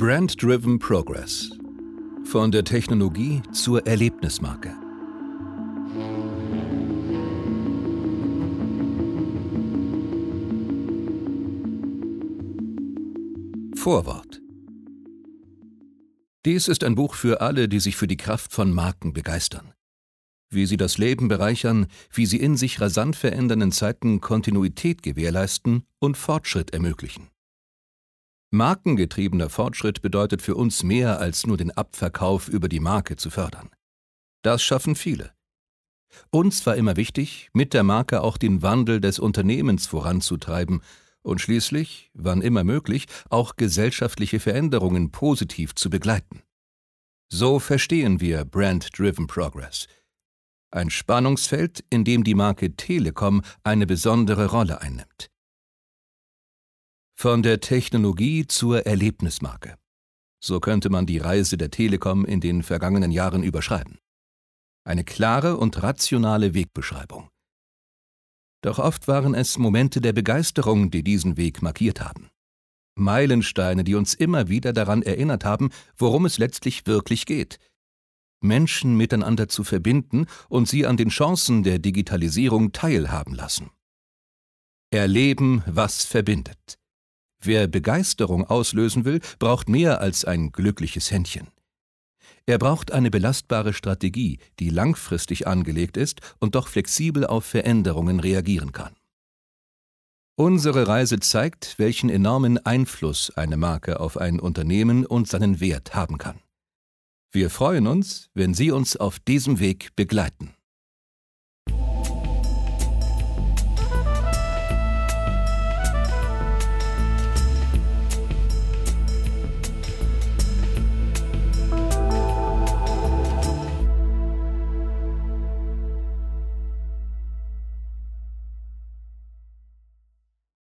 Brand-Driven Progress. Von der Technologie zur Erlebnismarke. Vorwort. Dies ist ein Buch für alle, die sich für die Kraft von Marken begeistern. Wie sie das Leben bereichern, wie sie in sich rasant verändernden Zeiten Kontinuität gewährleisten und Fortschritt ermöglichen. Markengetriebener Fortschritt bedeutet für uns mehr als nur den Abverkauf über die Marke zu fördern. Das schaffen viele. Uns war immer wichtig, mit der Marke auch den Wandel des Unternehmens voranzutreiben und schließlich, wann immer möglich, auch gesellschaftliche Veränderungen positiv zu begleiten. So verstehen wir Brand-Driven Progress. Ein Spannungsfeld, in dem die Marke Telekom eine besondere Rolle einnimmt. Von der Technologie zur Erlebnismarke. So könnte man die Reise der Telekom in den vergangenen Jahren überschreiben. Eine klare und rationale Wegbeschreibung. Doch oft waren es Momente der Begeisterung, die diesen Weg markiert haben. Meilensteine, die uns immer wieder daran erinnert haben, worum es letztlich wirklich geht. Menschen miteinander zu verbinden und sie an den Chancen der Digitalisierung teilhaben lassen. Erleben, was verbindet. Wer Begeisterung auslösen will, braucht mehr als ein glückliches Händchen. Er braucht eine belastbare Strategie, die langfristig angelegt ist und doch flexibel auf Veränderungen reagieren kann. Unsere Reise zeigt, welchen enormen Einfluss eine Marke auf ein Unternehmen und seinen Wert haben kann. Wir freuen uns, wenn Sie uns auf diesem Weg begleiten.